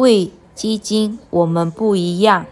为基金，我们不一样。